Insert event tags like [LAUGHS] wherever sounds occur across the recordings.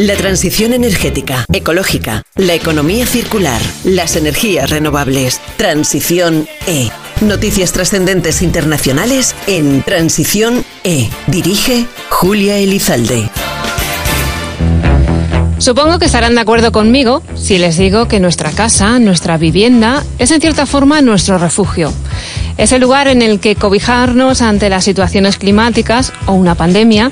La transición energética, ecológica, la economía circular, las energías renovables. Transición E. Noticias trascendentes internacionales en Transición E. Dirige Julia Elizalde. Supongo que estarán de acuerdo conmigo si les digo que nuestra casa, nuestra vivienda, es en cierta forma nuestro refugio. Es el lugar en el que cobijarnos ante las situaciones climáticas o una pandemia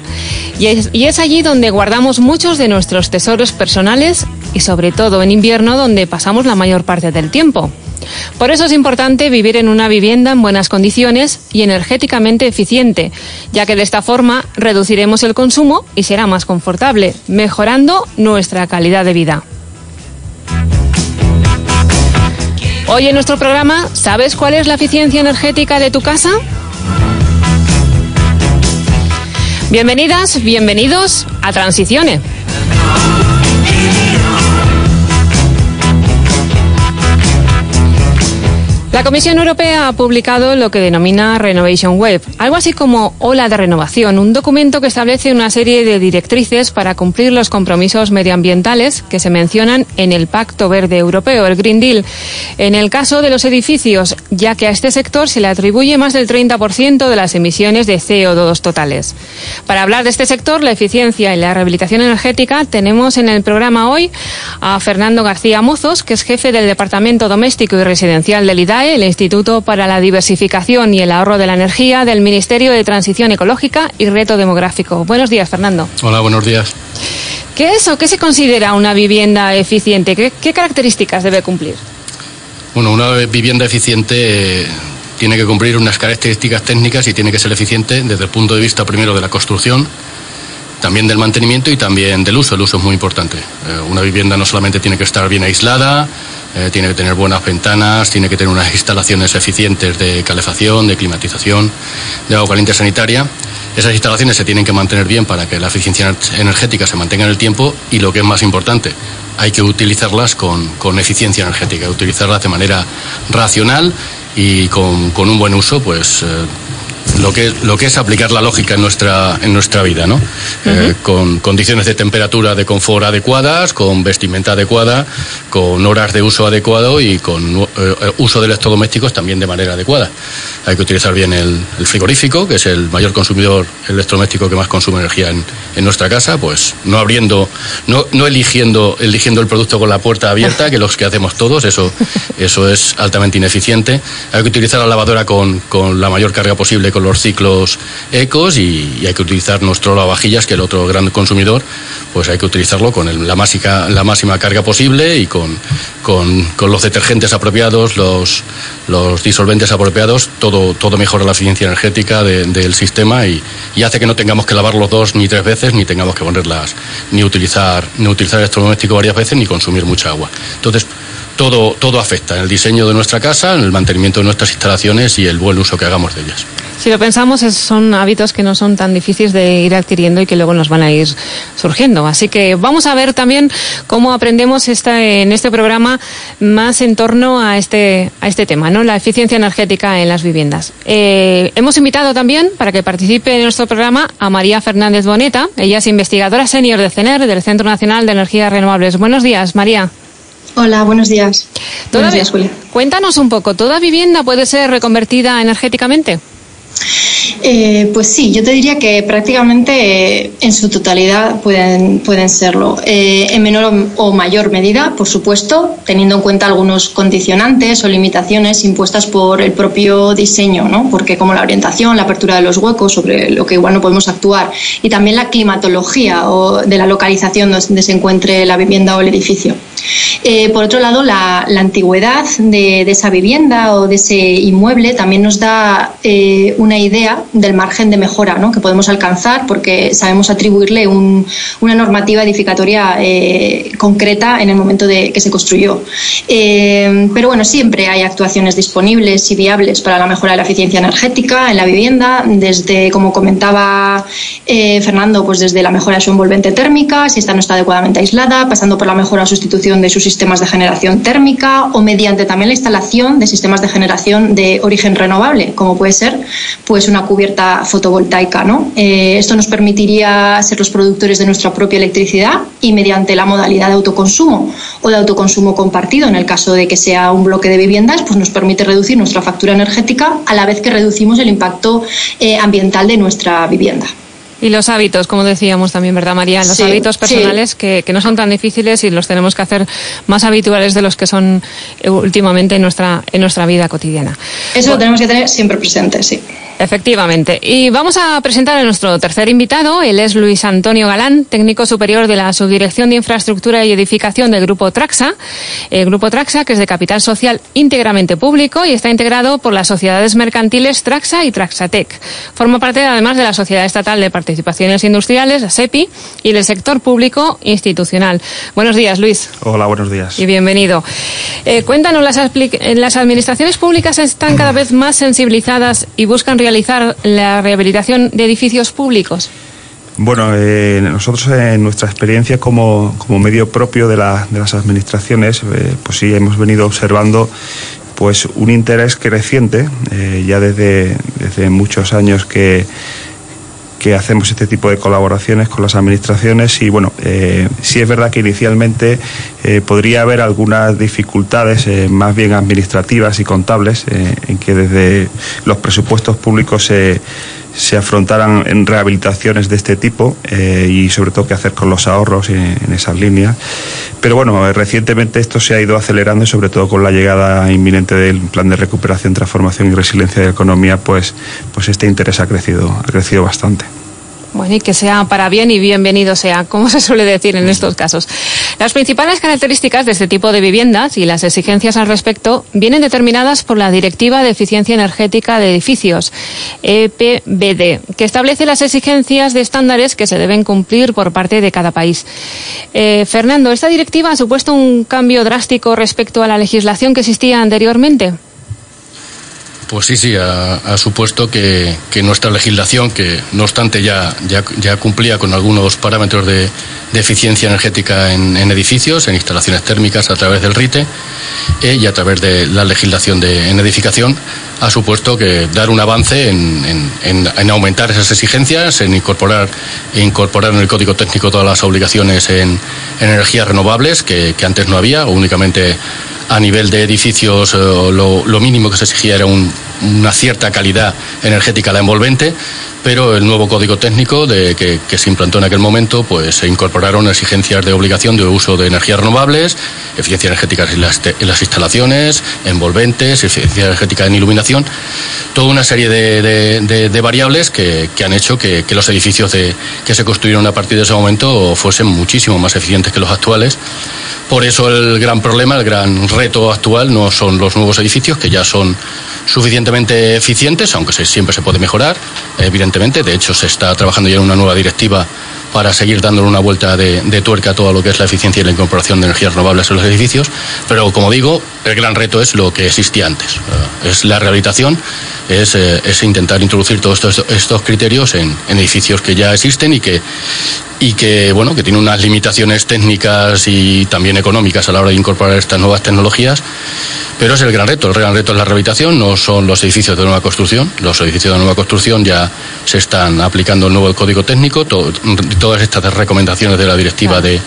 y es, allí donde guardamos muchos de nuestros tesoros personales y sobre todo en invierno donde pasamos la mayor parte del tiempo. Por eso es importante vivir en una vivienda en buenas condiciones y energéticamente eficiente, ya que de esta forma reduciremos el consumo y será más confortable, mejorando nuestra calidad de vida. Hoy en nuestro programa, ¿sabes cuál es la eficiencia energética de tu casa? Bienvenidas, bienvenidos a Transicione. La Comisión Europea ha publicado lo que denomina Renovation Web, algo así como Ola de Renovación, un documento que establece una serie de directrices para cumplir los compromisos medioambientales que se mencionan en el Pacto Verde Europeo, el Green Deal. En el caso de los edificios, ya que a este sector se le atribuye más del 30% de las emisiones de CO2 totales. Para hablar de este sector, la eficiencia y la rehabilitación energética, tenemos en el programa hoy a Fernando García Mozos, que es jefe del Departamento Doméstico y Residencial del IDAE el Instituto para la Diversificación y el Ahorro de la Energía del Ministerio de Transición Ecológica y Reto Demográfico. Buenos días, Fernando. Hola, buenos días. ¿Qué es o qué se considera una vivienda eficiente? ¿Qué, qué características debe cumplir? Bueno, una vivienda eficiente eh, tiene que cumplir unas características técnicas y tiene que ser eficiente desde el punto de vista primero de la construcción, también del mantenimiento y también del uso. El uso es muy importante. Eh, una vivienda no solamente tiene que estar bien aislada, eh, tiene que tener buenas ventanas, tiene que tener unas instalaciones eficientes de calefacción, de climatización, de agua caliente sanitaria. Esas instalaciones se tienen que mantener bien para que la eficiencia energética se mantenga en el tiempo y lo que es más importante, hay que utilizarlas con, con eficiencia energética, utilizarlas de manera racional y con, con un buen uso, pues. Eh, lo que, lo que es aplicar la lógica en nuestra, en nuestra vida, ¿no? Uh -huh. eh, con condiciones de temperatura de confort adecuadas, con vestimenta adecuada, con horas de uso adecuado y con eh, uso de electrodomésticos también de manera adecuada. Hay que utilizar bien el, el, frigorífico, que es el mayor consumidor electrodoméstico que más consume energía en, en nuestra casa, pues no abriendo, no, no eligiendo, eligiendo el producto con la puerta abierta, que los que hacemos todos, eso, [LAUGHS] eso es altamente ineficiente. Hay que utilizar la lavadora con, con la mayor carga posible los ciclos ecos y, hay que utilizar nuestro lavavajillas, que el otro gran consumidor, pues hay que utilizarlo con el, la, máxima, la máxima carga posible y con, con, con los detergentes apropiados, los, los, disolventes apropiados, todo, todo mejora la eficiencia energética de, del sistema y, y, hace que no tengamos que lavarlos dos ni tres veces, ni tengamos que ponerlas, ni utilizar, ni utilizar electrodoméstico varias veces, ni consumir mucha agua. Entonces, todo, todo afecta en el diseño de nuestra casa, en el mantenimiento de nuestras instalaciones y el buen uso que hagamos de ellas. Si lo pensamos, son hábitos que no son tan difíciles de ir adquiriendo y que luego nos van a ir surgiendo. Así que vamos a ver también cómo aprendemos esta, en este programa más en torno a este, a este tema, ¿no? la eficiencia energética en las viviendas. Eh, hemos invitado también, para que participe en nuestro programa, a María Fernández Boneta. Ella es investigadora senior de CENER, del Centro Nacional de Energías Renovables. Buenos días, María. Hola, buenos días. Buenos días, Julia. Cuéntanos un poco, ¿toda vivienda puede ser reconvertida energéticamente? Eh, pues sí, yo te diría que prácticamente eh, en su totalidad pueden, pueden serlo. Eh, en menor o mayor medida, por supuesto, teniendo en cuenta algunos condicionantes o limitaciones impuestas por el propio diseño, ¿no? porque como la orientación, la apertura de los huecos, sobre lo que igual no podemos actuar, y también la climatología o de la localización donde se encuentre la vivienda o el edificio. Eh, por otro lado, la, antigüedad de, esa vivienda o de ese inmueble también nos da eh, una idea del margen de mejora ¿no? que podemos alcanzar porque sabemos atribuirle un, una normativa edificatoria eh, concreta en el momento de que se construyó. Pero bueno, siempre hay actuaciones disponibles y viables para la mejora de la eficiencia energética en la vivienda, desde, como comentaba Fernando, pues desde la mejora de su envolvente térmica, si esta no está adecuadamente aislada, pasando por la mejora o sustitución de sus sistemas de generación térmica o mediante también la instalación de sistemas de generación de origen renovable, como puede ser pues una cubierta fotovoltaica. ¿no? Eh, esto nos permitiría ser los productores de nuestra propia electricidad y mediante la modalidad de autoconsumo o de autoconsumo compartido, en el caso de que sea un bloque de viviendas, pues nos permite reducir nuestra factura energética a la vez que reducimos el impacto eh, ambiental de nuestra vivienda. Y los hábitos, como decíamos también, ¿verdad, María? Los hábitos personales que, que, no son tan difíciles y los tenemos que hacer más habituales de los que son eh, últimamente en nuestra, en nuestra vida cotidiana. Eso lo tenemos que tener siempre presente, sí. Efectivamente. Y vamos a presentar a nuestro tercer invitado. Él es Luis Antonio Galán, técnico superior de la Subdirección de Infraestructura y Edificación del Grupo Traxa. El Grupo Traxa, que es de capital social íntegramente público y está integrado por las sociedades mercantiles Traxa y Traxatec. Forma parte además de la Sociedad Estatal de Participaciones Industriales, SEPI, y del sector público institucional. Buenos días, Luis. Hola, buenos días. Y bienvenido. Eh, cuéntanos, las, las administraciones públicas están cada vez más sensibilizadas y buscan realizar la rehabilitación de edificios públicos? Bueno, eh, nosotros en nuestra experiencia como, como medio propio de, la, de las administraciones, eh, pues sí hemos venido observando pues un interés creciente eh, ya desde, desde muchos años que que hacemos este tipo de colaboraciones con las administraciones y bueno, eh, sí es verdad que inicialmente eh, podría haber algunas dificultades eh, más bien administrativas y contables en que desde los presupuestos públicos se, se afrontaran en rehabilitaciones de este tipo eh, y sobre todo qué hacer con los ahorros en, en esas líneas. Pero bueno, recientemente esto se ha ido acelerando y sobre todo con la llegada inminente del plan de recuperación, transformación y resiliencia de la economía, pues, pues este interés ha crecido, ha crecido bastante. Bueno, y que sea para bien y bienvenido sea, como se suele decir en estos casos. Las principales características de este tipo de viviendas y las exigencias al respecto vienen determinadas por la Directiva de Eficiencia Energética de Edificios, EPBD, que establece las exigencias de estándares que se deben cumplir por parte de cada país. Eh, Fernando, ¿esta directiva ha supuesto un cambio drástico respecto a la legislación que existía anteriormente? Pues sí, sí, ha, supuesto que, nuestra legislación, que no obstante ya, ya, ya cumplía con algunos parámetros de, eficiencia energética en, edificios, en instalaciones térmicas a través del RITE eh, y a través de la legislación de, en edificación, ha supuesto que dar un avance en, en, en aumentar esas exigencias, en incorporar, incorporar en el código técnico todas las obligaciones en, energías renovables que, que antes no había, o únicamente a nivel de edificios lo, lo mínimo que se exigía era un, una cierta calidad energética la envolvente, pero el nuevo código técnico de, que, se implantó en aquel momento, pues se incorporaron exigencias de obligación de uso de energías renovables, eficiencia energética en las, en instalaciones, envolventes, eficiencia energética en iluminación, toda una serie de, de, de, variables que, que, han hecho que, que los edificios que se construyeron a partir de ese momento fuesen muchísimo más eficientes que los actuales. Por eso el gran problema, el gran reto actual no son los nuevos edificios, que ya son suficientemente eficientes, aunque siempre se puede mejorar, evidentemente. De hecho, se está trabajando ya en una nueva directiva para seguir dándole una vuelta de, tuerca a todo lo que es la eficiencia y la incorporación de energías renovables en los edificios. Pero, como digo, el gran reto es lo que existía antes. Es la rehabilitación, es, es intentar introducir todos estos, criterios en, edificios que ya existen y que, y que, bueno, que tienen unas limitaciones técnicas y también económicas a la hora de incorporar estas nuevas tecnologías. Pero es el gran reto. El gran reto es la rehabilitación, no son los edificios de nueva construcción. Los edificios de nueva construcción ya se están aplicando el nuevo código técnico, todas estas recomendaciones de la directiva de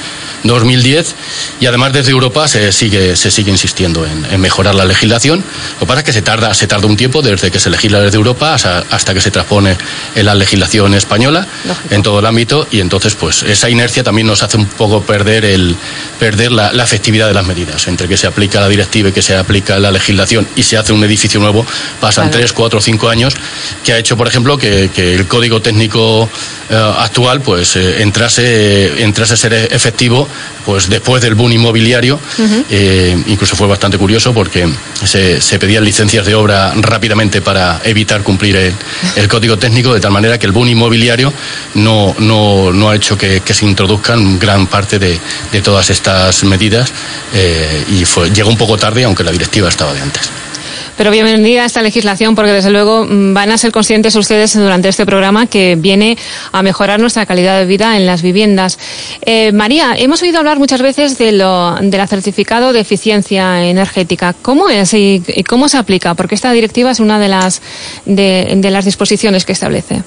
2010 y además desde Europa se sigue, se sigue insistiendo en, en mejorar la legislación. Lo que pasa es que se tarda, se tarda un tiempo desde que se legisla desde Europa hasta, hasta que se transpone en la legislación española Lógico. en todo el ámbito y entonces pues esa inercia también nos hace un poco perder, el, perder la, la efectividad de las medidas. Entre que se aplica la directiva y que se aplica la legislación y se hace un edificio nuevo, pasan tres, cuatro, cinco años, que ha hecho, por ejemplo, que, que el código técnico eh, actual pues eh, entrase, entrase a ser efectivo pues después del boom inmobiliario. Uh -huh. eh, incluso fue bastante curioso porque se, se, pedían licencias de obra rápidamente para evitar cumplir el, el, código técnico, de tal manera que el boom inmobiliario no, no, no ha hecho que, que, se introduzcan gran parte de, de todas estas medidas eh, y fue, llegó un poco tarde, aunque la directiva estaba de antes. Pero bienvenida a esta legislación porque desde luego mm, van a ser conscientes ustedes durante este programa que viene a mejorar nuestra calidad de vida en las viviendas. Eh, María, hemos oído hablar muchas veces de lo, del certificado de eficiencia energética. ¿Cómo es y, cómo se aplica? Porque esta directiva es una de las, de las disposiciones que establece.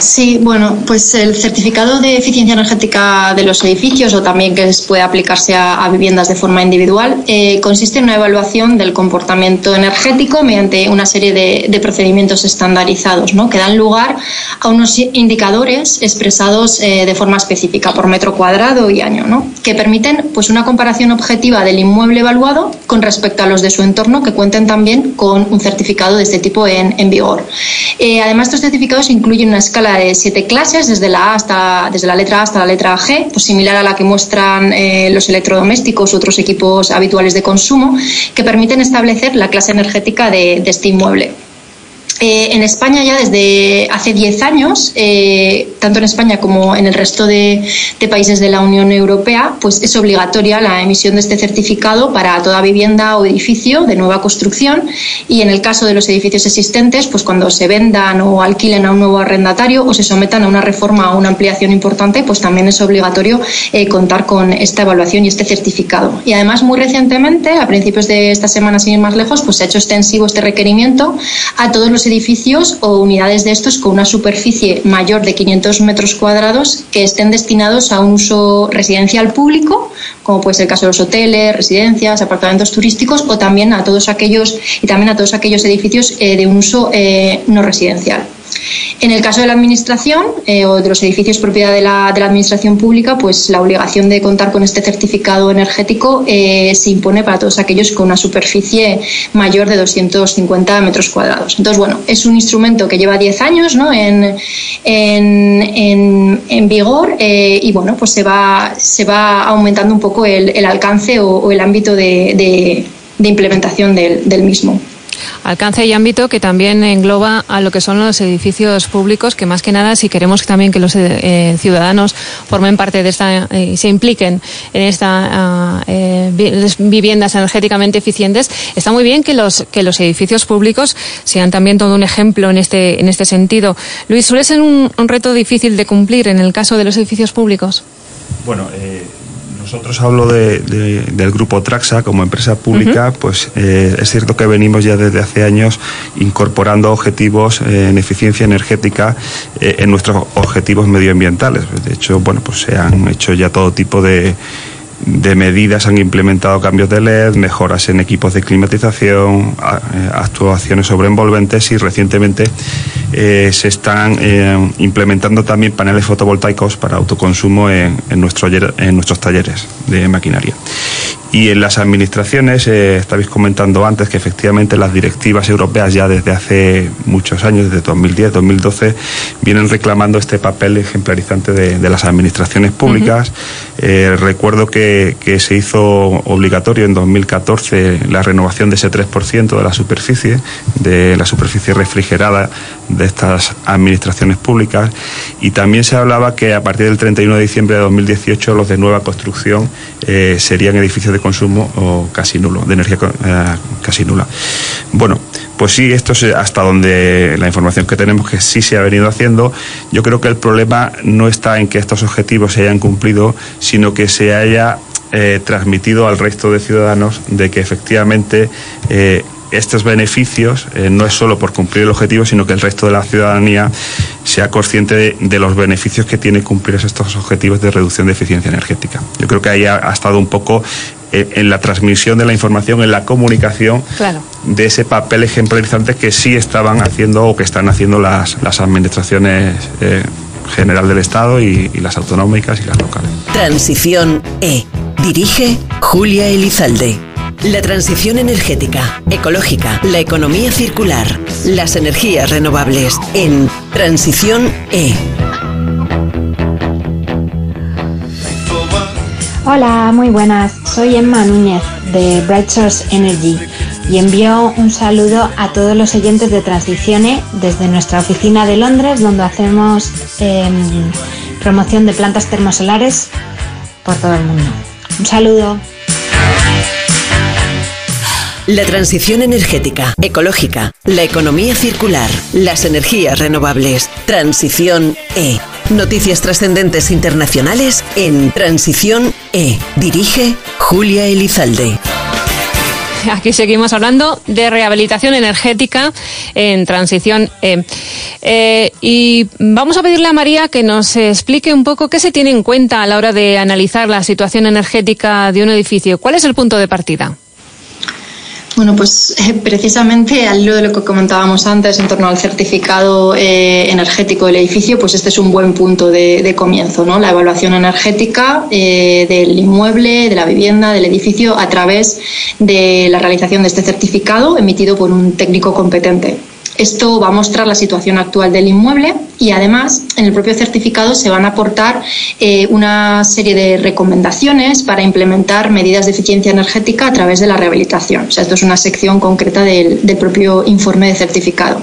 Sí, bueno, pues el certificado de eficiencia energética de los edificios o también que puede aplicarse a, viviendas de forma individual eh, consiste en una evaluación del comportamiento energético mediante una serie de, procedimientos estandarizados ¿no? que dan lugar a unos indicadores expresados eh, de forma específica por metro cuadrado y año, ¿no? que permiten pues, una comparación objetiva del inmueble evaluado con respecto a los de su entorno que cuenten también con un certificado de este tipo en, vigor. Eh, además, estos certificados incluyen una escala de siete clases, desde la, hasta, desde la letra A hasta la letra G, pues similar a la que muestran eh, los electrodomésticos u otros equipos habituales de consumo, que permiten establecer la clase energética de este inmueble. Eh, en España ya desde hace 10 años, eh, tanto en España como en el resto de, países de la Unión Europea, pues es obligatoria la emisión de este certificado para toda vivienda o edificio de nueva construcción y en el caso de los edificios existentes, pues cuando se vendan o alquilen a un nuevo arrendatario o se sometan a una reforma o una ampliación importante, pues también es obligatorio eh, contar con esta evaluación y este certificado. Y además muy recientemente, a principios de esta semana sin ir más lejos, pues se ha hecho extensivo este requerimiento a todos los edificios o unidades de estos con una superficie mayor de 500 metros cuadrados que estén destinados a un uso residencial público, como puede ser el caso de los hoteles, residencias, apartamentos turísticos o también a todos aquellos y también a todos aquellos edificios eh, de un uso eh, no residencial. En el caso de la Administración eh, o de los edificios propiedad de la, de la, Administración Pública, pues la obligación de contar con este certificado energético eh, se impone para todos aquellos con una superficie mayor de 250 metros cuadrados. Entonces, bueno, es un instrumento que lleva 10 años ¿no? en, vigor eh, y, bueno, pues se va, se va aumentando un poco el, alcance o, el ámbito de, implementación del mismo alcance y ámbito que también engloba a lo que son los edificios públicos, que más que nada, si queremos también que los eh, ciudadanos formen parte de esta y eh, se impliquen en estas ah, eh, viviendas energéticamente eficientes, está muy bien que los, que los edificios públicos sean también todo un ejemplo en este, en este sentido. Luis, ¿suele ser un, un reto difícil de cumplir en el caso de los edificios públicos? Bueno, eh nosotros hablo del grupo Traxa como empresa pública, pues eh, es cierto que venimos ya desde hace años incorporando objetivos eh, en eficiencia energética eh, en nuestros objetivos medioambientales. De hecho, bueno, pues se han hecho ya todo tipo de de medidas han implementado cambios de LED, mejoras en equipos de climatización, eh, actuaciones sobre envolventes y recientemente eh, se están eh, implementando también paneles fotovoltaicos para autoconsumo en, en nuestros talleres de maquinaria. Y en las administraciones, eh, estabais comentando antes que efectivamente las directivas europeas ya desde hace muchos años, desde 2010, 2012, vienen reclamando este papel ejemplarizante de, las administraciones públicas. Eh, recuerdo que, que, se hizo obligatorio en 2014 la renovación de ese 3% de la superficie, de la superficie refrigerada de estas administraciones públicas. Y también se hablaba que a partir del 31 de diciembre de 2018 los de nueva construcción eh, serían edificios de consumo casi nulo, de energía eh, casi nula. Bueno, pues sí, esto es hasta donde la información que tenemos que sí se ha venido haciendo. Yo creo que el problema no está en que estos objetivos se hayan cumplido, sino que se haya eh, transmitido al resto de ciudadanos de que efectivamente eh, estos beneficios no es solo por cumplir el objetivo, sino que el resto de la ciudadanía sea consciente de, los beneficios que tiene cumplir estos objetivos de reducción de eficiencia energética. Yo creo que ahí ha, estado un poco en la transmisión de la información, en la comunicación de ese papel ejemplarizante que sí estaban haciendo o que están haciendo las, administraciones eh, general del Estado y, y las autonómicas y las locales. Transición E. Dirige Julia Elizalde. La transición energética, ecológica, la economía circular, las energías renovables en Transición E. Hola, muy buenas. Soy Emma Núñez de Bright Source Energy y envío un saludo a todos los oyentes de Transición E desde nuestra oficina de Londres donde hacemos em, promoción de plantas termosolares por todo el mundo. Un saludo. La transición energética, ecológica, la economía circular, las energías renovables. Transición E. Noticias trascendentes internacionales en Transición E. Dirige Julia Elizalde. Aquí seguimos hablando de rehabilitación energética en transición E. Eh, y vamos a pedirle a María que nos explique un poco qué se tiene en cuenta a la hora de analizar la situación energética de un edificio. ¿Cuál es el punto de partida? Bueno, pues eh, precisamente al hilo de lo que comentábamos antes en torno al certificado eh, energético del edificio, pues este es un buen punto de, comienzo, ¿no? La evaluación energética eh, del inmueble, de la vivienda, del edificio, a través de la realización de este certificado emitido por un técnico competente. Esto va a mostrar la situación actual del inmueble y además en el propio certificado se van a aportar eh, una serie de recomendaciones para implementar medidas de eficiencia energética a través de la rehabilitación. O sea, esto es una sección concreta del, propio informe de certificado.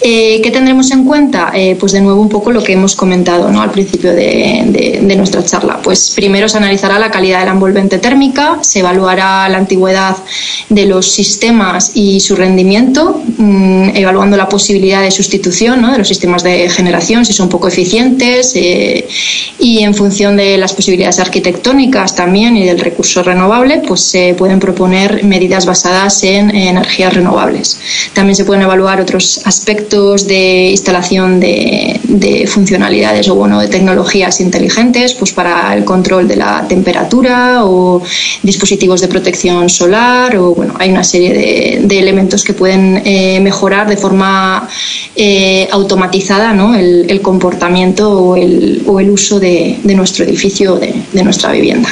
Eh, ¿Qué tendremos en cuenta? Eh, pues de nuevo un poco lo que hemos comentado ¿no? al principio de, nuestra charla. Pues primero se analizará la calidad de la envolvente térmica, se evaluará la antigüedad de los sistemas y su rendimiento, mm, evaluando la posibilidad de sustitución de los sistemas de generación, si son poco eficientes, eh, y en función de las posibilidades arquitectónicas también y del recurso renovable, pues se pueden proponer medidas basadas en energías renovables. También se pueden evaluar otros aspectos de instalación de, funcionalidades o bueno, de tecnologías inteligentes, pues para el control de la temperatura o dispositivos de protección solar o bueno, hay una serie de, elementos que pueden eh, mejorar de forma eh, automatizada ¿no? el, comportamiento o el, o el uso de, nuestro edificio, de, de nuestra vivienda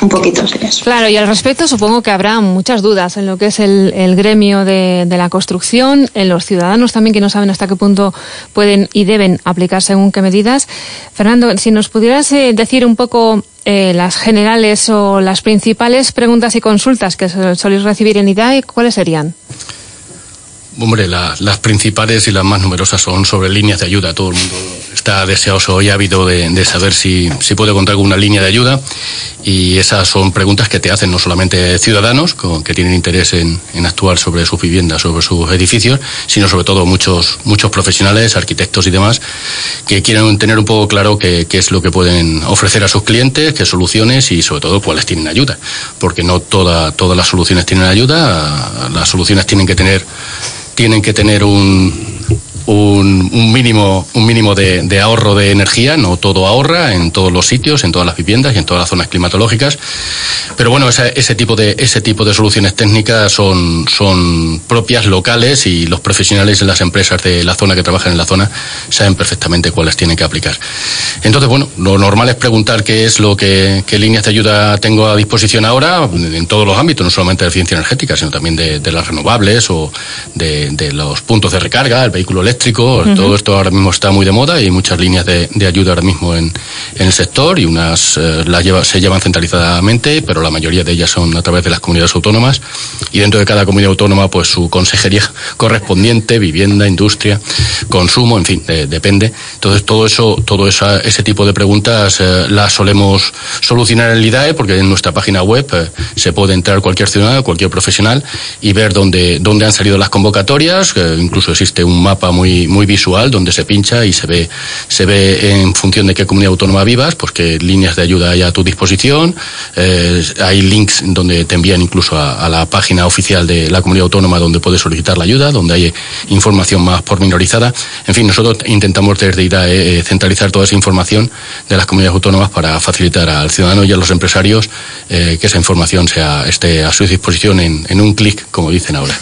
un poquito eso. Claro, y al respecto supongo que habrá muchas dudas en lo que es el, gremio de, la construcción, en los ciudadanos también que no saben hasta qué punto pueden y deben aplicar según qué medidas. Fernando, si nos pudieras eh, decir un poco eh, las generales o las principales preguntas y consultas que soléis recibir en IDAE, ¿cuáles serían? Hombre, las principales y las más numerosas son sobre líneas de ayuda. Todo el mundo está deseoso y ávido de, de saber si, si, puede contar con una línea de ayuda. Y esas son preguntas que te hacen no solamente ciudadanos que tienen interés en, en, actuar sobre sus viviendas, sobre sus edificios, sino sobre todo muchos, muchos profesionales, arquitectos y demás, que quieren tener un poco claro qué, qué es lo que pueden ofrecer a sus clientes, qué soluciones y sobre todo cuáles tienen ayuda. Porque no toda, todas las soluciones tienen ayuda, las soluciones tienen que tener tienen que tener un, un, mínimo, un mínimo de, ahorro de energía, no todo ahorra en todos los sitios, en todas las viviendas y en todas las zonas climatológicas. Pero bueno, ese, tipo, de, ese tipo de soluciones técnicas son, son propias, locales y los profesionales en las empresas de la zona que trabajan en la zona saben perfectamente cuáles tienen que aplicar. Entonces, bueno, lo normal es preguntar qué es lo que, qué líneas de ayuda tengo a disposición ahora en todos los ámbitos, no solamente de eficiencia energética, sino también de, las renovables o de, de los puntos de recarga, el vehículo eléctrico todo esto ahora mismo está muy de moda y hay muchas líneas de, ayuda ahora mismo en, el sector y unas eh, las lleva, se llevan centralizadamente, pero la mayoría de ellas son a través de las comunidades autónomas y dentro de cada comunidad autónoma pues su consejería correspondiente, vivienda, industria, consumo, en fin, depende. Entonces todo eso, todo ese tipo de preguntas eh, las solemos solucionar en el IDAE porque en nuestra página web eh, se puede entrar cualquier ciudadano, cualquier profesional y ver dónde, dónde han salido las convocatorias, incluso existe un mapa muy muy, visual donde se pincha y se ve, se ve en función de qué comunidad autónoma vivas, pues qué líneas de ayuda hay a tu disposición. Eh, hay links donde te envían incluso a, la página oficial de la comunidad autónoma donde puedes solicitar la ayuda, donde hay información más pormenorizada. En fin, nosotros intentamos desde IDAE eh, centralizar toda esa información de las comunidades autónomas para facilitar al ciudadano y a los empresarios eh, que esa información sea, esté a su disposición en, en un clic, como dicen ahora.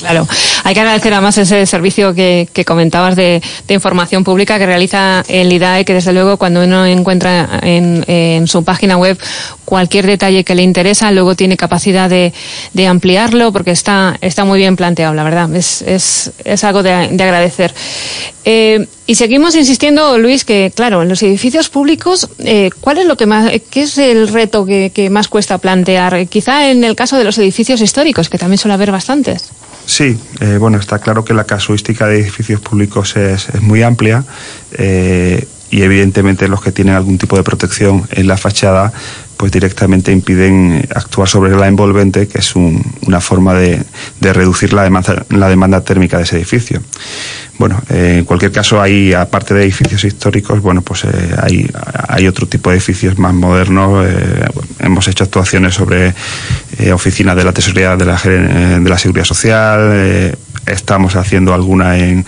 Claro, hay que agradecer además ese servicio que, comentabas de, información pública que realiza el IDAE, que desde luego cuando uno encuentra en, su página web cualquier detalle que le interesa, luego tiene capacidad de, ampliarlo porque está, está muy bien planteado, la verdad. Es, es, algo de, agradecer. Eh, y seguimos insistiendo, Luis, que claro, en los edificios públicos, eh, ¿cuál es lo que más, qué es el reto que, más cuesta plantear? Quizá en el caso de los edificios históricos, que también suele haber bastantes. Sí, eh, bueno, está claro que la casuística de edificios públicos es, muy amplia eh, y evidentemente los que tienen algún tipo de protección en la fachada pues directamente impiden actuar sobre la envolvente, que es una forma de, reducir la demanda, la demanda térmica de ese edificio. Bueno, eh, en cualquier caso, hay, aparte de edificios históricos, bueno, pues eh, hay, hay otro tipo de edificios más modernos. Eh, hemos hecho actuaciones sobre oficinas de la Tesorería de la, de la Seguridad Social, estamos haciendo alguna en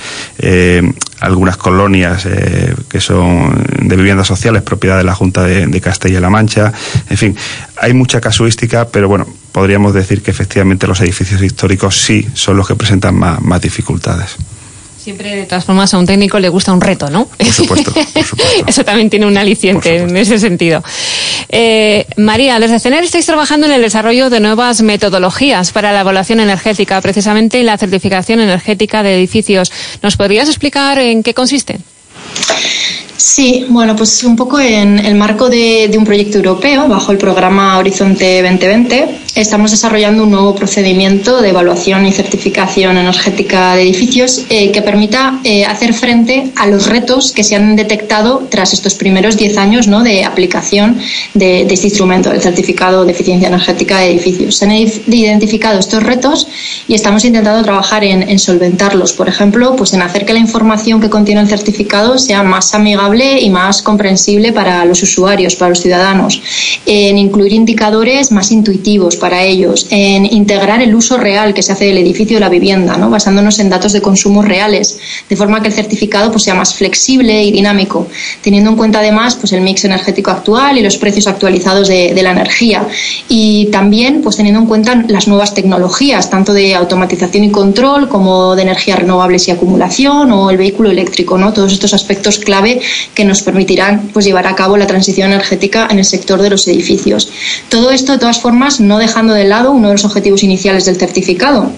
algunas colonias que son de viviendas sociales, propiedad de la Junta de, Castilla-La Mancha. En fin, hay mucha casuística, pero bueno, podríamos decir que efectivamente los edificios históricos sí son los que presentan más dificultades. Siempre, de todas formas, a un técnico le gusta un reto, ¿no? Por supuesto, [LAUGHS] Eso también tiene un aliciente en ese sentido. Eh, María, desde CENER estáis trabajando en el desarrollo de nuevas metodologías para la evaluación energética, precisamente en la certificación energética de edificios. ¿Nos podrías explicar en qué consiste? Sí, bueno, pues un poco en el marco de, un proyecto europeo, bajo el programa Horizonte 2020, estamos desarrollando un nuevo procedimiento de evaluación y certificación energética de edificios eh, que permita eh, hacer frente a los retos que se han detectado tras estos primeros 10 años ¿no? de aplicación de, este instrumento, del certificado de eficiencia energética de edificios. Se han identificado estos retos y estamos intentando trabajar en, en solventarlos. Por ejemplo, pues en hacer que la información que contiene el certificado sea más amigable y más comprensible para los usuarios, para los ciudadanos, en incluir indicadores más intuitivos para ellos, en integrar el uso real que se hace del edificio de la vivienda, ¿no? basándonos en datos de consumo reales, de forma que el certificado pues, sea más flexible y dinámico, teniendo en cuenta además pues, el mix energético actual y los precios actualizados de, de la energía y también pues, teniendo en cuenta las nuevas tecnologías, tanto de automatización y control como de energías renovables y acumulación o el vehículo eléctrico, ¿no? todos estos aspectos clave que nos permitirán pues, llevar a cabo la transición energética en el sector de los edificios. Todo esto, de todas formas, no dejando de lado uno de los objetivos iniciales del certificado,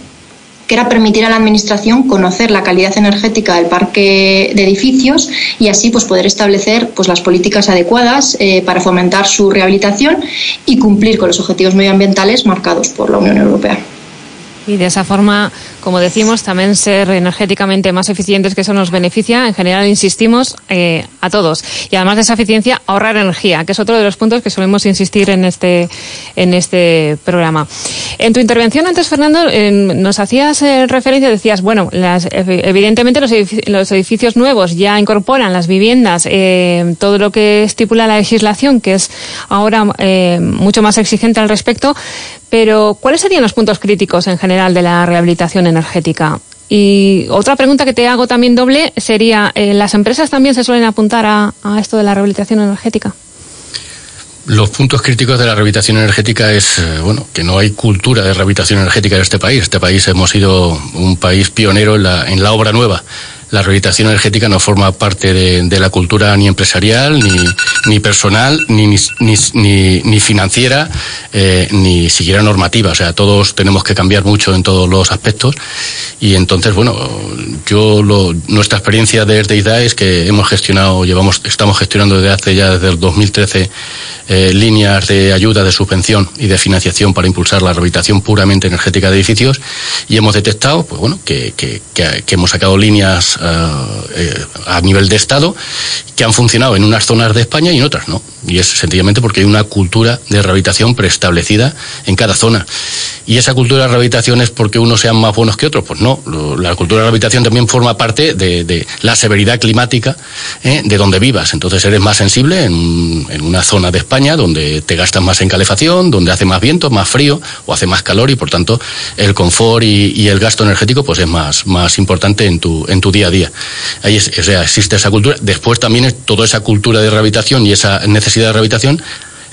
que era permitir a la Administración conocer la calidad energética del parque de edificios y así pues, poder establecer pues, las políticas adecuadas eh, para fomentar su rehabilitación y cumplir con los objetivos medioambientales marcados por la Unión Europea. Y de esa forma, como decimos, también ser energéticamente más eficientes, que eso nos beneficia. En general, insistimos eh, a todos. Y además de esa eficiencia, ahorrar energía, que es otro de los puntos que solemos insistir en este, en este programa. En tu intervención antes, Fernando, nos hacías eh, referencia, decías, bueno, las, evidentemente los edificios, los edificios, nuevos ya incorporan las viviendas, eh, todo lo que estipula la legislación, que es ahora mucho más exigente al respecto, pero, ¿cuáles serían los puntos críticos en general de la rehabilitación energética? Y otra pregunta que te hago también doble sería, eh, ¿las empresas también se suelen apuntar a, esto de la rehabilitación energética? Los puntos críticos de la rehabilitación energética es, eh, bueno, que no hay cultura de rehabilitación energética en este país. Este país hemos sido un país pionero en la, en la obra nueva la rehabilitación energética no forma parte de, la cultura ni empresarial, ni, ni personal, ni, ni, ni, financiera, eh, ni siquiera normativa. O sea, todos tenemos que cambiar mucho en todos los aspectos. Y entonces, bueno, yo nuestra experiencia desde IDA es que hemos gestionado, llevamos, estamos gestionando desde hace ya desde el 2013 eh, líneas de ayuda, de subvención y de financiación para impulsar la rehabilitación puramente energética de edificios y hemos detectado, pues bueno, que, que hemos sacado líneas eh, a nivel de Estado que han funcionado en unas zonas de España y en otras no. Y es sencillamente porque hay una cultura de rehabilitación preestablecida en cada zona. ¿Y esa cultura de rehabilitación es porque unos sean más buenos que otros? Pues no. La cultura de rehabilitación también forma parte de, la severidad climática ¿eh? de donde vivas. Entonces eres más sensible en, una zona de España donde te gastas más en calefacción, donde hace más viento, más frío o hace más calor y por tanto el confort y, el gasto energético pues es más, más importante en tu, en tu día a día. Ahí o sea, existe esa cultura. Después también toda esa cultura de rehabilitación y esa necesidad de rehabilitación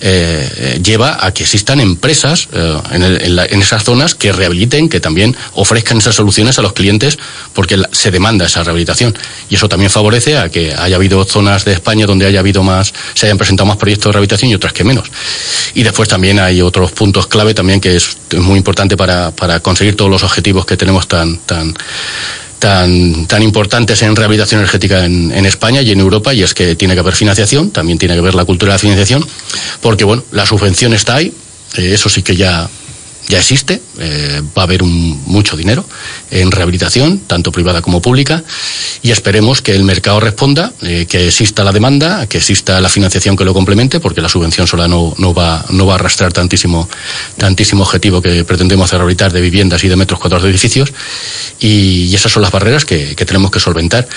eh, lleva a que existan empresas eh, en, esas zonas que rehabiliten, que también ofrezcan esas soluciones a los clientes, porque se demanda esa rehabilitación. Y eso también favorece a que haya habido zonas de España donde haya habido más, se hayan presentado más proyectos de rehabilitación y otras que menos. Y después también hay otros puntos clave también que es, muy importante para, para conseguir todos los objetivos que tenemos tan tan, tan importantes en rehabilitación energética en, en, España y en Europa, y es que tiene que haber financiación, también tiene que haber la cultura de la financiación, porque bueno, la subvención está ahí, eh, eso sí que ya ya existe, eh, va a haber un, mucho dinero en rehabilitación, tanto privada como pública, y esperemos que el mercado responda, eh, que exista la demanda, que exista la financiación que lo complemente, porque la subvención sola no, va, no va a arrastrar tantísimo, tantísimo objetivo que pretendemos rehabilitar de viviendas y de metros cuadrados de edificios, y, esas son las barreras que tenemos que solventar.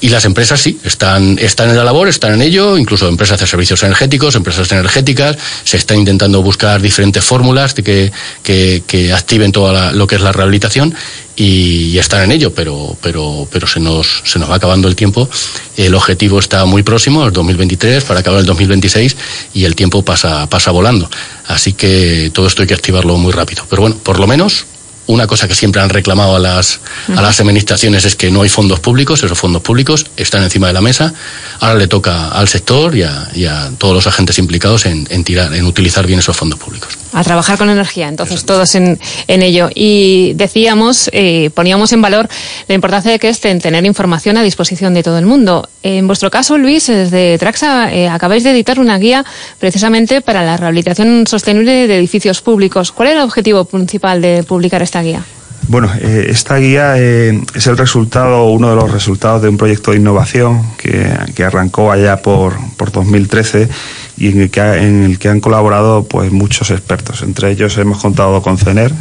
Y las empresas sí, están, están en la labor, están en ello, incluso empresas de servicios energéticos, empresas energéticas, se está intentando buscar diferentes fórmulas que, que, que activen todo lo que es la rehabilitación y, están en ello, pero, pero, pero se, nos, se nos va acabando el tiempo. El objetivo está muy próximo, el 2023, para acabar el 2026, y el tiempo pasa, pasa volando. Así que todo esto hay que activarlo muy rápido. Pero bueno, por lo menos una cosa que siempre han reclamado a las, a las administraciones es que no hay fondos públicos, esos fondos públicos están encima de la mesa. Ahora le toca al sector y a, todos los agentes implicados en, en, tirar, en utilizar bien esos fondos públicos. A trabajar con energía, entonces todos en, en, ello. Y decíamos, eh, poníamos en valor la importancia de que es tener información a disposición de todo el mundo. En vuestro caso, Luis, desde Traxa, eh, acabáis de editar una guía precisamente para la rehabilitación sostenible de edificios públicos. ¿Cuál era el objetivo principal de publicar esta guía? Bueno, eh, esta guía eh, es el resultado, uno de los resultados de un proyecto de innovación que, que arrancó allá por, por 2013 y en el, que, en el que han colaborado pues muchos expertos. Entre ellos hemos contado con CENER,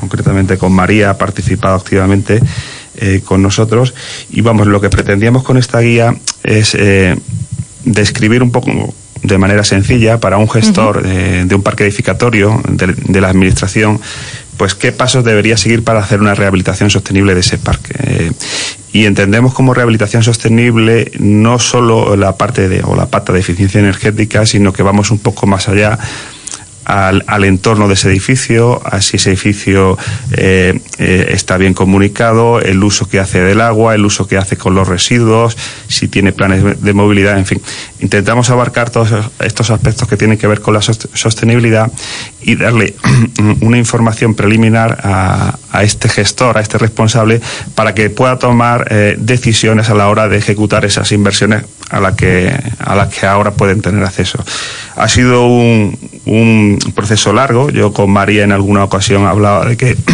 concretamente con María, ha participado activamente eh, con nosotros. Y vamos, lo que pretendíamos con esta guía es describir un poco de manera sencilla para un gestor de un parque edificatorio de, de la administración pues qué pasos debería seguir para hacer una rehabilitación sostenible de ese parque. Eh, y entendemos como rehabilitación sostenible no solo la parte de, o la pata de eficiencia energética, sino que vamos un poco más allá al, entorno de ese edificio, a si ese edificio eh, eh, está bien comunicado, el uso que hace del agua, el uso que hace con los residuos, si tiene planes de movilidad, en fin. Intentamos abarcar todos estos aspectos que tienen que ver con la sostenibilidad y darle [CLEARS THROAT] una información preliminar a, este gestor, a este responsable, para que pueda tomar eh, decisiones a la hora de ejecutar esas inversiones a las que, a las que ahora pueden tener acceso. Ha sido un, un proceso largo. Yo con María en alguna ocasión hablaba de que [CLEARS THROAT]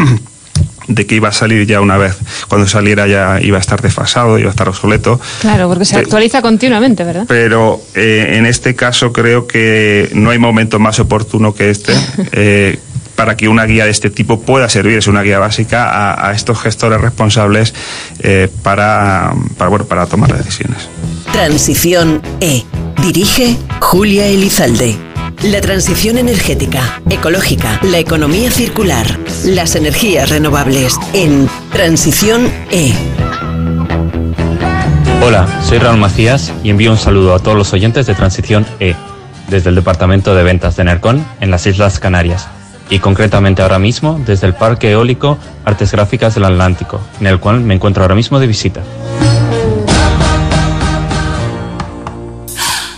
de que iba a salir ya una vez, cuando saliera ya iba a estar desfasado, iba a estar obsoleto. Claro, porque se actualiza continuamente, ¿verdad? Pero eh, en este caso creo que no hay momento más oportuno que este. [LAUGHS] Eh, para que una guía de este tipo pueda servir, es una guía básica a, estos gestores responsables eh, para, para, bueno, para tomar decisiones. Transición E. Dirige Julia Elizalde. La transición energética, ecológica, la economía circular, las energías renovables en Transición E. Hola, soy Raúl Macías y envío un saludo a todos los oyentes de Transición E, desde el Departamento de Ventas de Nercón, en las Islas Canarias, y concretamente ahora mismo desde el Parque Eólico Artes Gráficas del Atlántico, en el cual me encuentro ahora mismo de visita.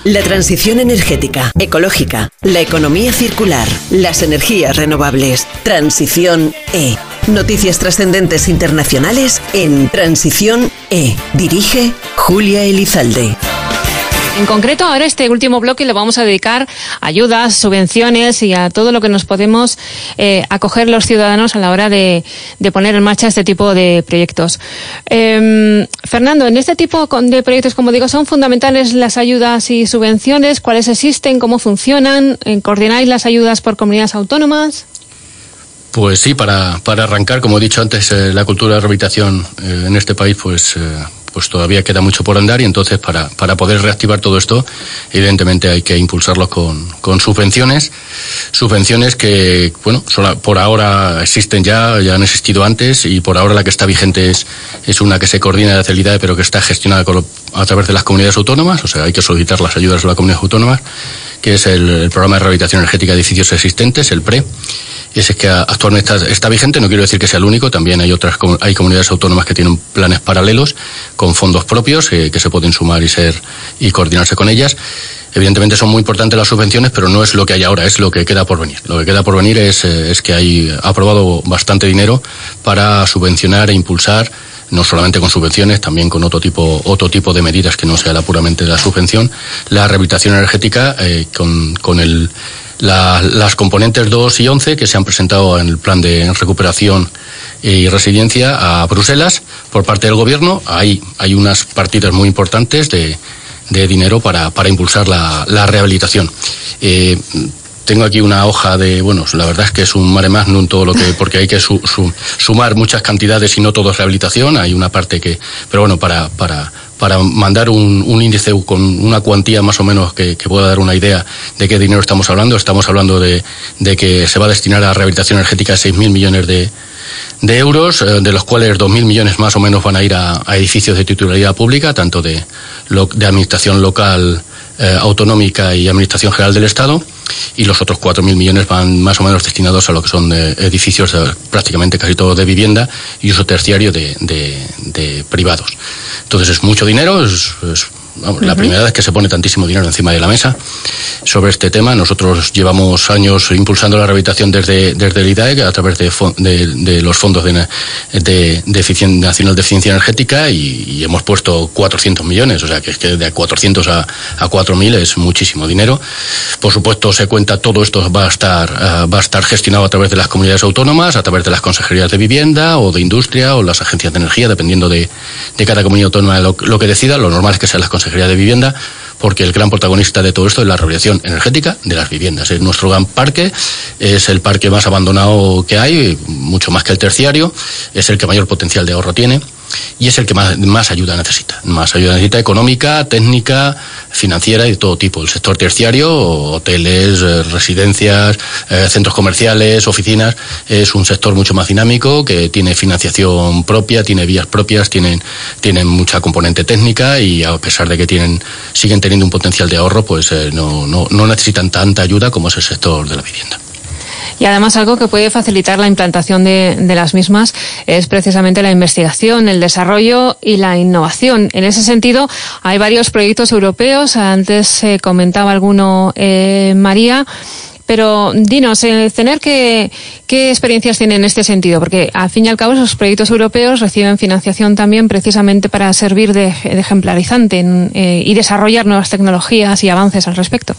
La transición energética, ecológica, la economía circular, las energías renovables. Transición E. Noticias trascendentes internacionales en Transición E. Dirige Julia Elizalde. En concreto, ahora este último bloque le vamos a dedicar ayudas, subvenciones y a todo lo que nos podemos eh, acoger los ciudadanos a la hora de, poner en marcha este tipo de proyectos. Em, Fernando, en este tipo de proyectos, como digo, son fundamentales las ayudas y subvenciones. ¿Cuáles existen? ¿Cómo funcionan? Eh, ¿Coordináis las ayudas por comunidades autónomas? Pues sí, para, para arrancar, como he dicho antes, eh, la cultura de rehabilitación en este país, pues pues todavía queda mucho por andar y entonces para, para poder reactivar todo esto, evidentemente hay que impulsarlo con, con subvenciones, subvenciones que, bueno, por ahora existen ya, ya han existido antes y por ahora la que está vigente es, es una que se coordina de celidad pero que está gestionada a través de las comunidades autónomas, o sea, hay que solicitar las ayudas de las comunidades autónomas, que es el, programa de rehabilitación energética de edificios existentes, el PRE ese que actualmente está, vigente, no quiero decir que sea el único, también hay otras hay comunidades autónomas que tienen planes paralelos con fondos propios eh, que se pueden sumar y ser y coordinarse con ellas. Evidentemente son muy importantes las subvenciones, pero no es lo que hay ahora, es lo que queda por venir. Lo que queda por venir es, eh, es que hay aprobado bastante dinero para subvencionar e impulsar no solamente con subvenciones, también con otro tipo, otro tipo de medidas que no sea la puramente la subvención, la rehabilitación energética eh, con, con el las componentes 2 y 11 que se han presentado en el plan de recuperación y resiliencia a Bruselas por parte del gobierno. Hay, hay unas partidas muy importantes de, de dinero para, para impulsar la, la rehabilitación. Eh, tengo aquí una hoja de, bueno, la verdad es que es un mare magnum todo lo que, [LAUGHS] porque hay que sumar muchas cantidades y no todo es rehabilitación, hay una parte que, pero bueno, para, para, para mandar un, un índice con una cuantía más o menos que, que, pueda dar una idea de qué dinero estamos hablando, estamos hablando de, de que se va a destinar a rehabilitación energética 6.000 millones de, de euros, eh, de los cuales 2.000 millones más o menos van a ir a, a edificios de titularidad pública, tanto de, de administración local, eh, autonómica y administración general del Estado, y los otros 4.000 millones van más o menos destinados a lo que son eh, edificios prácticamente casi todo de vivienda y uso terciario de, de, de privados. Entonces es mucho dinero, es Vamos, uh -huh. La primera vez que se pone tantísimo dinero encima de la mesa sobre este tema. Nosotros llevamos años impulsando la rehabilitación desde, desde el IDAEC a través de, de, de los fondos de, de, Nacional de Eficiencia Energética y, y, hemos puesto 400 millones. O sea, que es que de 400 a, a 4.000 es muchísimo dinero. Por supuesto, se cuenta todo esto va a, estar, uh, va a estar gestionado a través de las comunidades autónomas, a través de las consejerías de vivienda o de industria o las agencias de energía, dependiendo de, de cada comunidad autónoma lo, lo que decida. Lo normal es que sean las consejerías Consejería de Vivienda, porque el gran protagonista de todo esto es la rehabilitación energética de las viviendas. Es nuestro gran parque, es el parque más abandonado que hay, mucho más que el terciario, es el que mayor potencial de ahorro tiene y es el que más, ayuda necesita. Más ayuda necesita económica, técnica, financiera y de todo tipo. El sector terciario, hoteles, eh, residencias, eh, centros comerciales, oficinas, es un sector mucho más dinámico que tiene financiación propia, tiene vías propias, tienen, tienen mucha componente técnica y a pesar de que tienen, siguen teniendo un potencial de ahorro, pues eh, no, no, no necesitan tanta ayuda como es el sector de la vivienda. Y además algo que puede facilitar la implantación de, de, las mismas es precisamente la investigación, el desarrollo y la innovación. En ese sentido, hay varios proyectos europeos. Antes se eh, comentaba alguno, eh, María. Pero dinos, eh, tener que, ¿qué experiencias tienen en este sentido? Porque al fin y al cabo esos proyectos europeos reciben financiación también precisamente para servir de, de ejemplarizante en, eh, y desarrollar nuevas tecnologías y avances al respecto.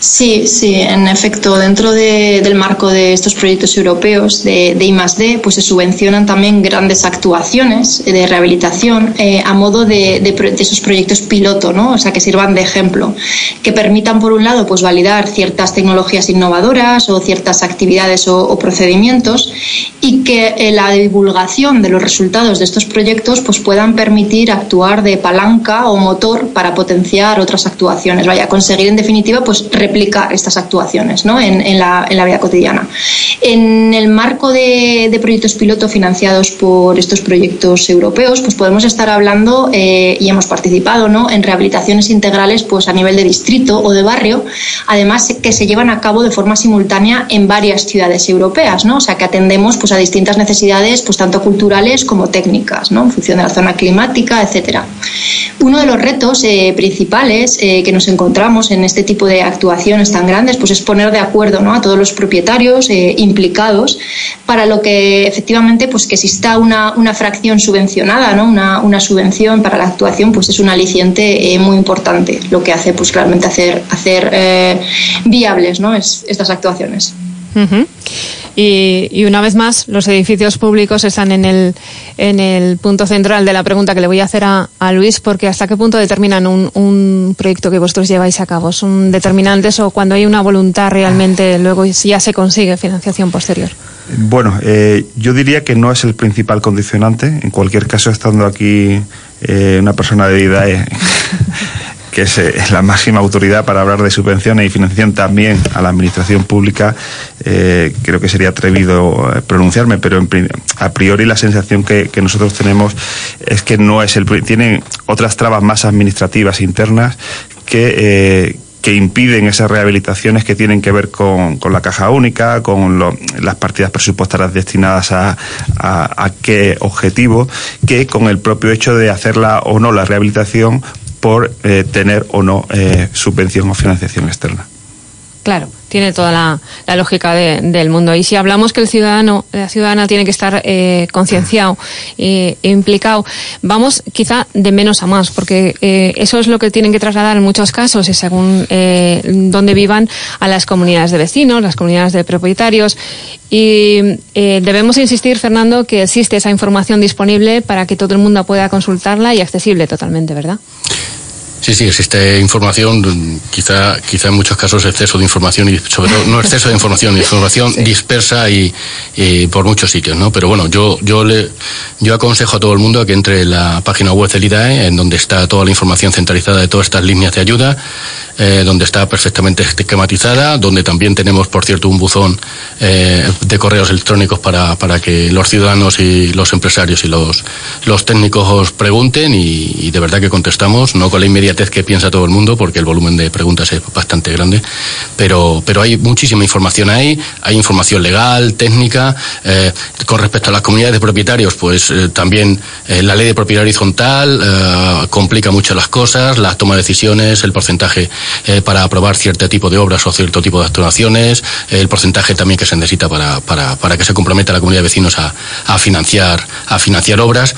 Sí, sí, en efecto, dentro de, del marco de estos proyectos europeos de, de I+D, pues se subvencionan también grandes actuaciones de rehabilitación eh, a modo de, esos proyectos piloto, ¿no? O sea, que sirvan de ejemplo, que permitan, por un lado, pues validar ciertas tecnologías innovadoras o ciertas actividades o, o procedimientos y que eh, la divulgación de los resultados de estos proyectos pues puedan permitir actuar de palanca o motor para potenciar otras actuaciones, vaya, conseguir en definitiva pues estas actuaciones ¿no? en, la, vida cotidiana. En el marco de, de, proyectos piloto financiados por estos proyectos europeos, pues podemos estar hablando eh, y hemos participado ¿no? en rehabilitaciones integrales pues, a nivel de distrito o de barrio, además que se llevan a cabo de forma simultánea en varias ciudades europeas, ¿no? o sea que atendemos pues, a distintas necesidades, pues, tanto culturales como técnicas, ¿no? en función de la zona climática, etcétera. Uno de los retos eh, principales eh, que nos encontramos en este tipo de actuaciones tan grandes, pues es poner de acuerdo ¿no? a todos los propietarios eh, implicados para lo que efectivamente pues que exista una, una fracción subvencionada, ¿no? una, una, subvención para la actuación, pues es un aliciente eh, muy importante, lo que hace pues claramente hacer, hacer eh, viables ¿no? es, estas actuaciones. Uh. Y, una vez más, los edificios públicos están en el, en el punto central de la pregunta que le voy a hacer a, a Luis, porque hasta qué punto determinan un, un, proyecto que vosotros lleváis a cabo. ¿Son determinantes o cuando hay una voluntad realmente luego ya se consigue financiación posterior? Bueno, eh, yo diría que no es el principal condicionante. En cualquier caso, estando aquí eh, una persona de edad. Que es eh, la máxima autoridad para hablar de subvenciones y financiación también a la administración pública, eh, creo que sería atrevido eh, pronunciarme, pero en, a priori la sensación que, nosotros tenemos es que no es el. Tienen otras trabas más administrativas internas que. Que impiden esas rehabilitaciones que tienen que ver con, con la caja única, con lo, las partidas presupuestarias destinadas a, a, a, qué objetivo, que con el propio hecho de hacerla o no la rehabilitación por eh, tener o no eh, subvención o financiación externa. Claro, tiene toda la, lógica del mundo. Y si hablamos que el ciudadano, la ciudadana tiene que estar eh, concienciado e implicado, vamos quizá de menos a más, porque eh, eso es lo que tienen que trasladar en muchos casos, y según eh, donde vivan, a las comunidades de vecinos, las comunidades de propietarios. Y debemos insistir, Fernando, que existe esa información disponible para que todo el mundo pueda consultarla y accesible totalmente, ¿verdad? Sí, sí, existe información, quizá, quizá en muchos casos exceso de información y sobre todo no exceso de información, información [LAUGHS] dispersa y, por muchos sitios, ¿no? Pero bueno, yo, yo le, yo aconsejo a todo el mundo a que entre en la página web del IDAE, en donde está toda la información centralizada de todas estas líneas de ayuda, eh, donde está perfectamente esquematizada, donde también tenemos, por cierto, un buzón eh, de correos electrónicos para, para que los ciudadanos y los empresarios y los, los técnicos os pregunten y, de verdad que contestamos, no con la inmediatez que piensa todo el mundo, porque el volumen de preguntas es bastante grande, pero, pero hay muchísima información ahí, hay información legal, técnica, eh, con respecto a las comunidades de propietarios, pues también la ley de propiedad horizontal complica mucho las cosas, la toma de decisiones, el porcentaje eh, para aprobar cierto tipo de obras o cierto tipo de actuaciones, el porcentaje también que se necesita para, para, para que se comprometa la comunidad de vecinos a, a financiar, a financiar obras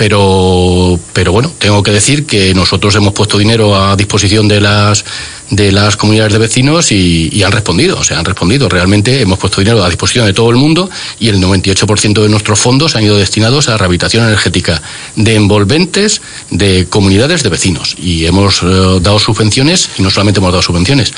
pero, pero bueno, tengo que decir que nosotros hemos puesto dinero a disposición de las de las comunidades de vecinos y, han respondido, o sea, han respondido. Realmente hemos puesto dinero a disposición de todo el mundo y el 98% de nuestros fondos han ido destinados a rehabilitación energética de envolventes de comunidades de vecinos. Y hemos eh, dado subvenciones, y no solamente hemos dado subvenciones,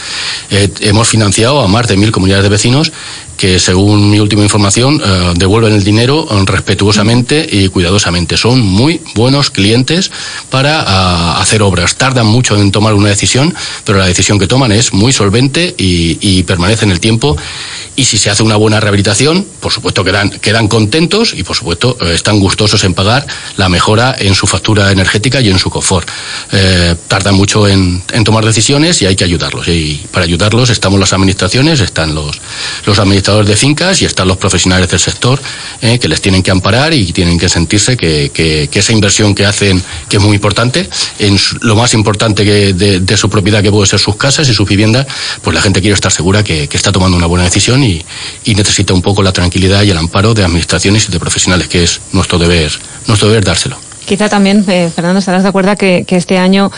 eh, hemos financiado a más de mil comunidades de vecinos que según mi última información eh, devuelven el dinero respetuosamente y cuidadosamente. Son muy buenos clientes para ah, hacer obras. Tardan mucho en tomar una decisión, pero la decisión que toman es muy solvente y, y permanece en el tiempo y si se hace una buena rehabilitación, por supuesto quedan, quedan contentos y por supuesto eh, están gustosos en pagar la mejora en su factura energética y en su confort. Eh, tardan mucho en, tomar decisiones y hay que ayudarlos. Y para ayudarlos estamos las administraciones, están los, los administradores de fincas y están los profesionales del sector eh, que les tienen que amparar y tienen que sentirse que, que, esa inversión que hacen, que es muy importante, en lo más importante que de, su propiedad que puede ser sus casas y sus viviendas, pues la gente quiere estar segura que, está tomando una buena decisión y, necesita un poco la tranquilidad y el amparo de administraciones y de profesionales, que es nuestro deber, nuestro deber dárselo. Quizá también, eh, Fernando, estarás de acuerdo que, este año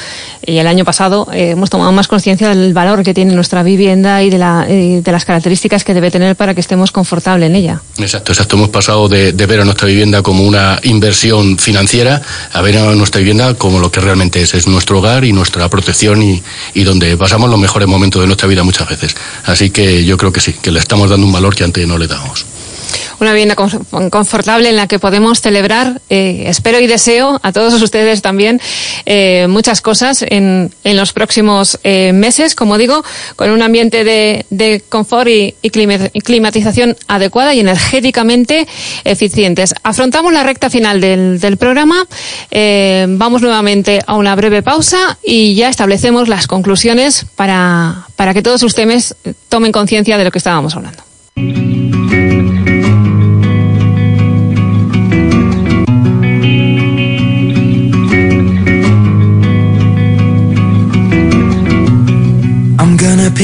y el año pasado eh, hemos tomado más conciencia del valor que tiene nuestra vivienda y de, la, de, las características que debe tener para que estemos confortables en ella. Exacto, exacto. Hemos pasado de, ver a nuestra vivienda como una inversión financiera a ver a nuestra vivienda como lo que realmente es. Es nuestro hogar y nuestra protección y, y donde pasamos los mejores momentos de nuestra vida muchas veces. Así que yo creo que sí, que le estamos dando un valor que antes no le dábamos una vivienda confortable en la que podemos celebrar, eh, espero y deseo a todos ustedes también, eh, muchas cosas en, en los próximos eh, meses, como digo, con un ambiente de, de confort y, y, climatización adecuada y energéticamente eficientes. Afrontamos la recta final del, del programa, vamos nuevamente a una breve pausa y ya establecemos las conclusiones para, para que todos ustedes tomen conciencia de lo que estábamos hablando.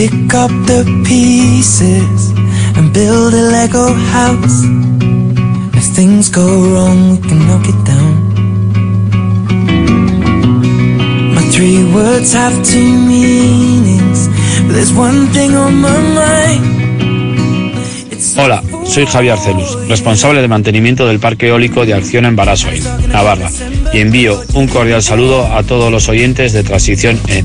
Pick up the pieces and build a Lego house. If things go wrong, we can knock it down. My three words have two meanings, but there's one thing on my mind. Hola, soy Javier Celus, responsable de mantenimiento del Parque Eólico de Acción en Barasoy, Navarra, y envío un cordial saludo a todos los oyentes de Transición E.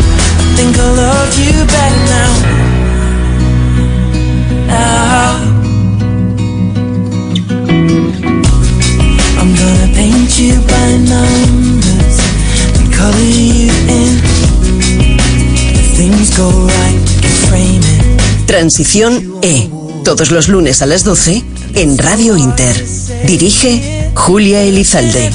think I love you better now. Now. I'm gonna paint you by numbers and color you in. If things go right, we can frame it. Transición E Todos los lunes a las 12 en Radio Inter. Dirige Julia Elizalde.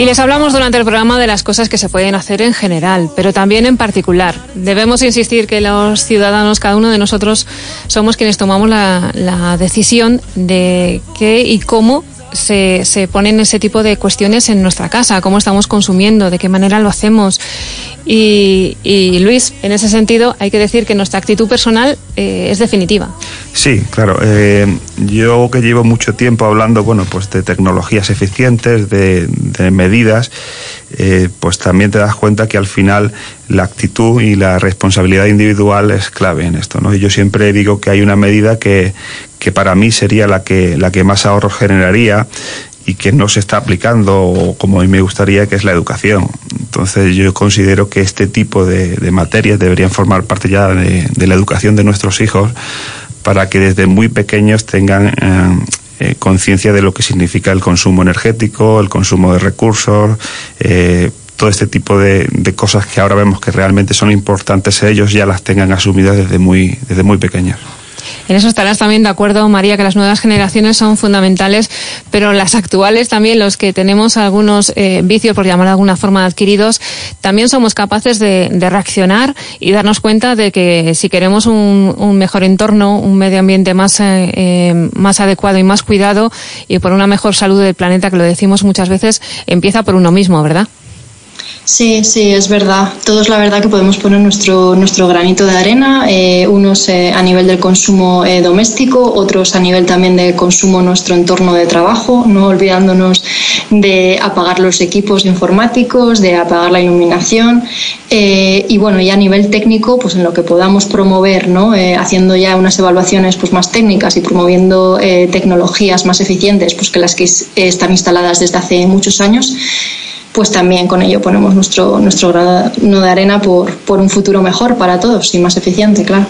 Y les hablamos durante el programa de las cosas que se pueden hacer en general, pero también en particular. Debemos insistir que los ciudadanos, cada uno de nosotros, somos quienes tomamos la, la decisión de qué y cómo se, se, ponen ese tipo de cuestiones en nuestra casa, cómo estamos consumiendo, de qué manera lo hacemos. Y, y Luis, en ese sentido, hay que decir que nuestra actitud personal eh, es definitiva. Sí, claro. Eh, yo que llevo mucho tiempo hablando, bueno, pues de tecnologías eficientes, de, medidas, eh, pues también te das cuenta que al final la actitud y la responsabilidad individual es clave en esto, ¿no? Y yo siempre digo que hay una medida que, que para mí sería la que, la que más ahorro generaría y que no se está aplicando como a mí me gustaría, que es la educación. Entonces yo considero que este tipo de, materias deberían formar parte ya de, de, la educación de nuestros hijos para que desde muy pequeños tengan eh, eh, conciencia de lo que significa el consumo energético, el consumo de recursos, eh, todo este tipo de, de, cosas que ahora vemos que realmente son importantes ellos ya las tengan asumidas desde muy, desde muy pequeños. En eso estarás también de acuerdo, María, que las nuevas generaciones son fundamentales, pero las actuales también, los que tenemos algunos eh, vicios, por llamar de alguna forma, adquiridos, también somos capaces de, de reaccionar y darnos cuenta de que si queremos un, un mejor entorno, un medio ambiente más, eh, eh, más adecuado y más cuidado y por una mejor salud del planeta, que lo decimos muchas veces, empieza por uno mismo, ¿verdad? Sí, sí, es verdad. Todos la verdad que podemos poner nuestro, nuestro granito de arena, eh, unos eh, a nivel del consumo eh, doméstico, otros a nivel también de consumo nuestro entorno de trabajo, no olvidándonos de apagar los equipos informáticos, de apagar la iluminación y bueno, ya a nivel técnico, pues en lo que podamos promover, ¿no? haciendo ya unas evaluaciones pues más técnicas y promoviendo tecnologías más eficientes, pues que las que están instaladas desde hace muchos años pues también con ello ponemos nuestro, nuestro grano de arena por, por un futuro mejor para todos y más eficiente, claro.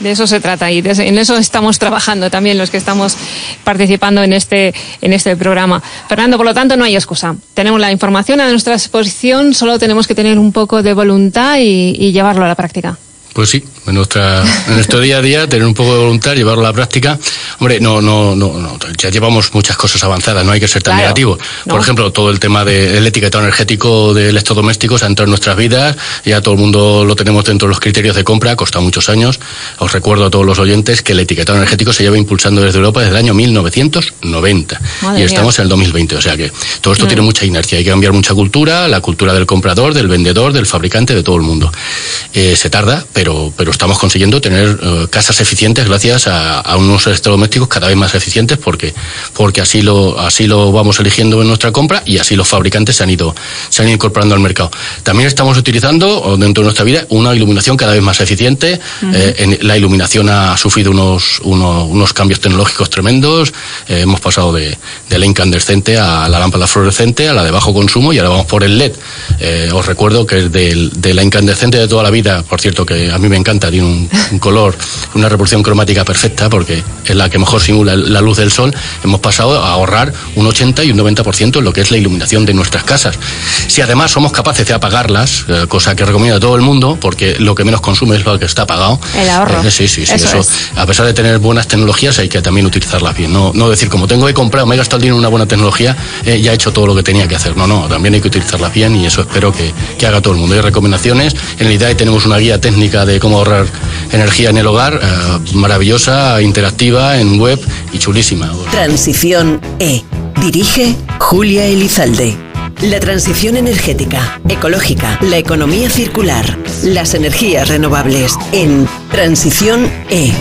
De eso se trata y de, en eso estamos trabajando también los que estamos participando en este, en este programa. Fernando, por lo tanto, no hay excusa. Tenemos la información a nuestra disposición, solo tenemos que tener un poco de voluntad y, y llevarlo a la práctica. Pues sí, en, nuestra, en nuestro día a día, tener un poco de voluntad, llevarlo a la práctica. Hombre, no, no, no, no ya llevamos muchas cosas avanzadas, no hay que ser tan Claro, negativo. Por no. ejemplo, todo el tema del etiquetado energético de electrodomésticos ha entrado en nuestras vidas, ya todo el mundo lo tenemos dentro de los criterios de compra, ha costado muchos años. Os recuerdo a todos los oyentes que el etiquetado energético se lleva impulsando desde Europa desde el año 1990 Madre y mía. estamos en el 2020, o sea que todo esto Mm. tiene mucha inercia, hay que cambiar mucha cultura, la cultura del comprador, del vendedor, del fabricante, de todo el mundo. Eh, se tarda, pero, pero estamos consiguiendo tener eh, casas eficientes gracias a, a, unos electrodomésticos cada vez más eficientes porque, porque así, lo, así lo vamos eligiendo en nuestra compra y así los fabricantes se han ido, se han ido incorporando al mercado. También estamos utilizando dentro de nuestra vida una iluminación cada vez más eficiente. Ujú. Eh, en- la iluminación ha sufrido unos, unos, unos cambios tecnológicos tremendos. Eh, hemos pasado de, de la incandescente a la lámpara fluorescente, a la de bajo consumo y ahora vamos por el LED. Eh, os recuerdo que del- de la incandescente de toda la vida, por cierto, que a mí me encanta, tiene un, un color, una reproducción cromática perfecta porque es la que mejor simula la luz del sol, hemos pasado a ahorrar un 80 y un 90% en lo que es la iluminación de nuestras casas. Si además somos capaces de apagarlas, eh, cosa que recomiendo a todo el mundo, porque lo que menos consume es lo que está apagado. El ahorro. Eh, sí, sí, sí. Eso Eso, es. a pesar de tener buenas tecnologías, hay que también utilizarlas bien. No, no decir, como tengo que comprar, me he gastado el dinero en una buena tecnología, eh, ya he hecho todo lo que tenía que hacer. No, no, también hay que utilizarlas bien y eso espero que, que haga todo el mundo. Hay recomendaciones. En el IDAE tenemos una guía técnica de cómo energía en el hogar, eh, maravillosa, interactiva, en web y chulísima. Transición E. Dirige Julia Elizalde. La transición energética, ecológica, la economía circular, las energías renovables en Transición E.